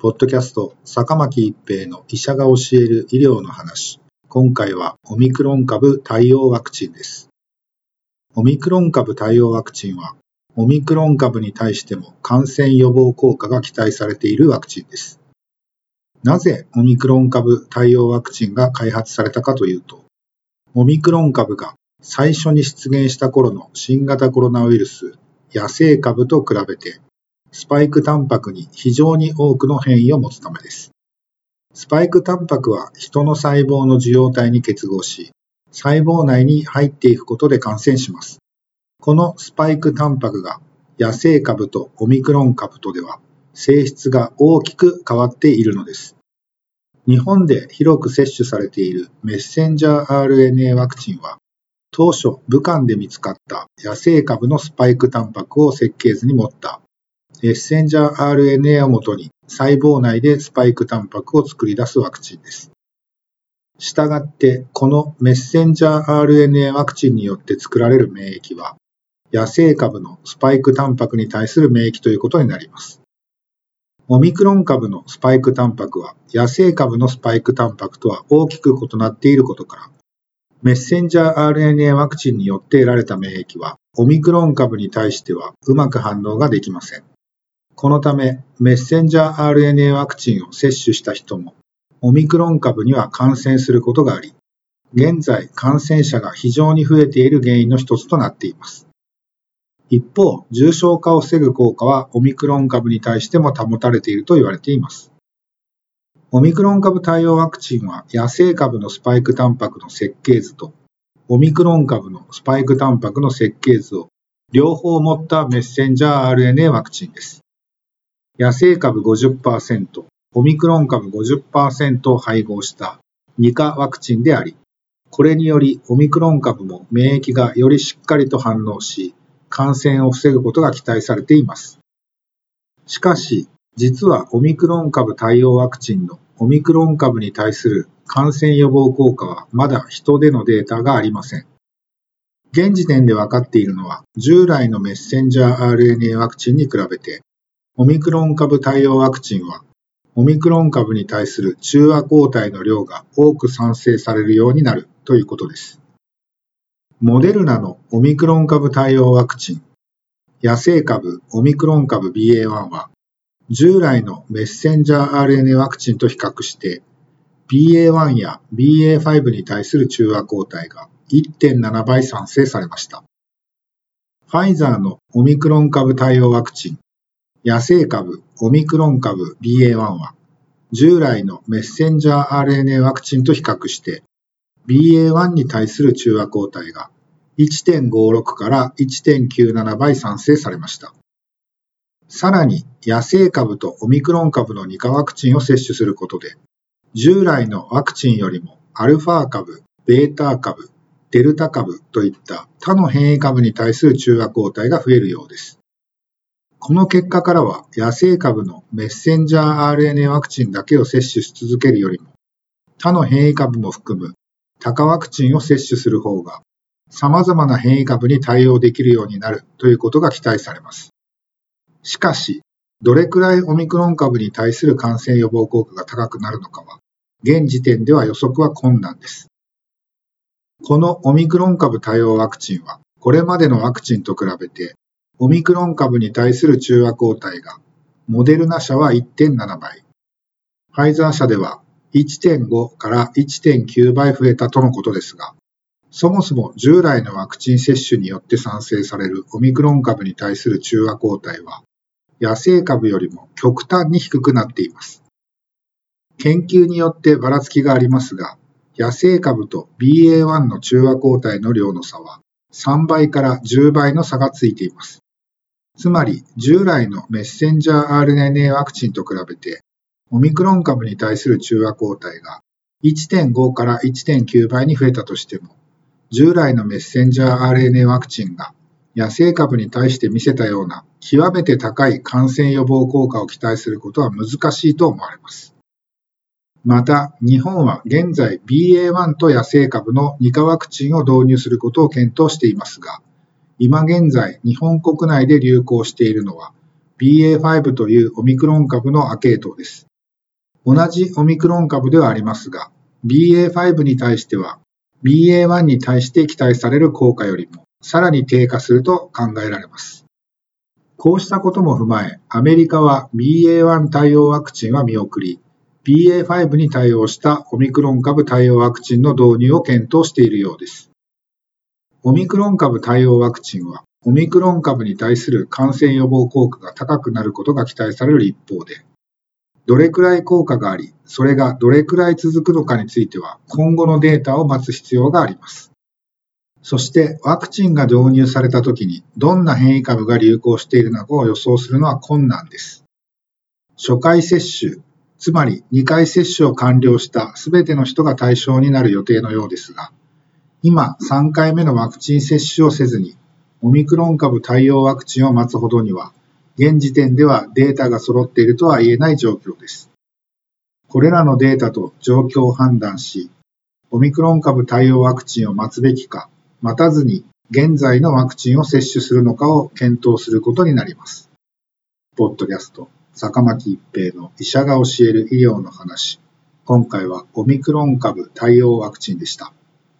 ポッドキャスト坂巻一平の医者が教える医療の話。今回はオミクロン株対応ワクチンです。オミクロン株対応ワクチンは、オミクロン株に対しても感染予防効果が期待されているワクチンです。なぜオミクロン株対応ワクチンが開発されたかというと、オミクロン株が最初に出現した頃の新型コロナウイルス、野生株と比べてスパイクタンパクに非常に多くの変異を持つためです。スパイクタンパクは人の細胞の受容体に結合し、細胞内に入っていくことで感染します。このスパイクタンパクが野生株とオミクロン株とでは性質が大きく変わっているのです。日本で広く接種されているメッセンジャー RNA ワクチンは当初武漢で見つかった野生株のスパイクタンパクを設計図に持ったメッセンジャー RNA をもとに細胞内でスパイクタンパクを作り出すワクチンです。したがって、このメッセンジャー RNA ワクチンによって作られる免疫は、野生株のスパイクタンパクに対する免疫ということになります。オミクロン株のスパイクタンパクは野生株のスパイクタンパクとは大きく異なっていることから、メッセンジャー RNA ワクチンによって得られた免疫は、オミクロン株に対してはうまく反応ができません。このため、メッセンジャー RNA ワクチンを接種した人も、オミクロン株には感染することがあり、現在感染者が非常に増えている原因の一つとなっています。一方、重症化を防ぐ効果はオミクロン株に対しても保たれていると言われています。オミクロン株対応ワクチンは野生株のスパイクタンパクの設計図とオミクロン株のスパイクタンパクの設計図を両方持ったメッセンジャー RNA ワクチンです。野生株50%、オミクロン株50%を配合した2価ワクチンであり、これによりオミクロン株も免疫がよりしっかりと反応し、感染を防ぐことが期待されています。しかし、実はオミクロン株対応ワクチンのオミクロン株に対する感染予防効果はまだ人でのデータがありません。現時点で分かっているのは、従来のメッセンジャー RNA ワクチンに比べて、オミクロン株対応ワクチンは、オミクロン株に対する中和抗体の量が多く産生されるようになるということです。モデルナのオミクロン株対応ワクチン、野生株オミクロン株 BA.1 は、従来のメッセンジャー RNA ワクチンと比較して、BA.1 や BA.5 に対する中和抗体が1.7倍産生されました。ファイザーのオミクロン株対応ワクチン、野生株、オミクロン株 BA.1 は、従来のメッセンジャー RNA ワクチンと比較して、BA.1 に対する中和抗体が1.56から1.97倍産生されました。さらに、野生株とオミクロン株の2価ワクチンを接種することで、従来のワクチンよりもアルファ株、ベータ株、デルタ株といった他の変異株に対する中和抗体が増えるようです。この結果からは野生株のメッセンジャー RNA ワクチンだけを接種し続けるよりも他の変異株も含む多価ワクチンを接種する方が様々な変異株に対応できるようになるということが期待されます。しかし、どれくらいオミクロン株に対する感染予防効果が高くなるのかは、現時点では予測は困難です。このオミクロン株対応ワクチンは、これまでのワクチンと比べてオミクロン株に対する中和抗体が、モデルナ社は1.7倍、ファイザー社では1.5から1.9倍増えたとのことですが、そもそも従来のワクチン接種によって産生されるオミクロン株に対する中和抗体は、野生株よりも極端に低くなっています。研究によってばらつきがありますが、野生株と BA.1 の中和抗体の量の差は3倍から10倍の差がついています。つまり、従来のメッセンジャー RNA ワクチンと比べて、オミクロン株に対する中和抗体が1.5から1.9倍に増えたとしても、従来のメッセンジャー RNA ワクチンが野生株に対して見せたような極めて高い感染予防効果を期待することは難しいと思われます。また、日本は現在 BA.1 と野生株の2価ワクチンを導入することを検討していますが、今現在日本国内で流行しているのは BA.5 というオミクロン株の亜系統です。同じオミクロン株ではありますが、BA.5 に対しては BA.1 に対して期待される効果よりもさらに低下すると考えられます。こうしたことも踏まえ、アメリカは BA.1 対応ワクチンは見送り、BA.5 に対応したオミクロン株対応ワクチンの導入を検討しているようです。オミクロン株対応ワクチンは、オミクロン株に対する感染予防効果が高くなることが期待される一方で、どれくらい効果があり、それがどれくらい続くのかについては、今後のデータを待つ必要があります。そしてワクチンが導入された時にどんな変異株が流行しているのかを予想するのは困難です。初回接種、つまり2回接種を完了した全ての人が対象になる予定のようですが、今3回目のワクチン接種をせずにオミクロン株対応ワクチンを待つほどには現時点ではデータが揃っているとは言えない状況です。これらのデータと状況を判断し、オミクロン株対応ワクチンを待つべきか、待たずに現在のワクチンを接種するのかを検討することになります。ポッドキャスト、坂巻一平の医者が教える医療の話。今回はオミクロン株対応ワクチンでした。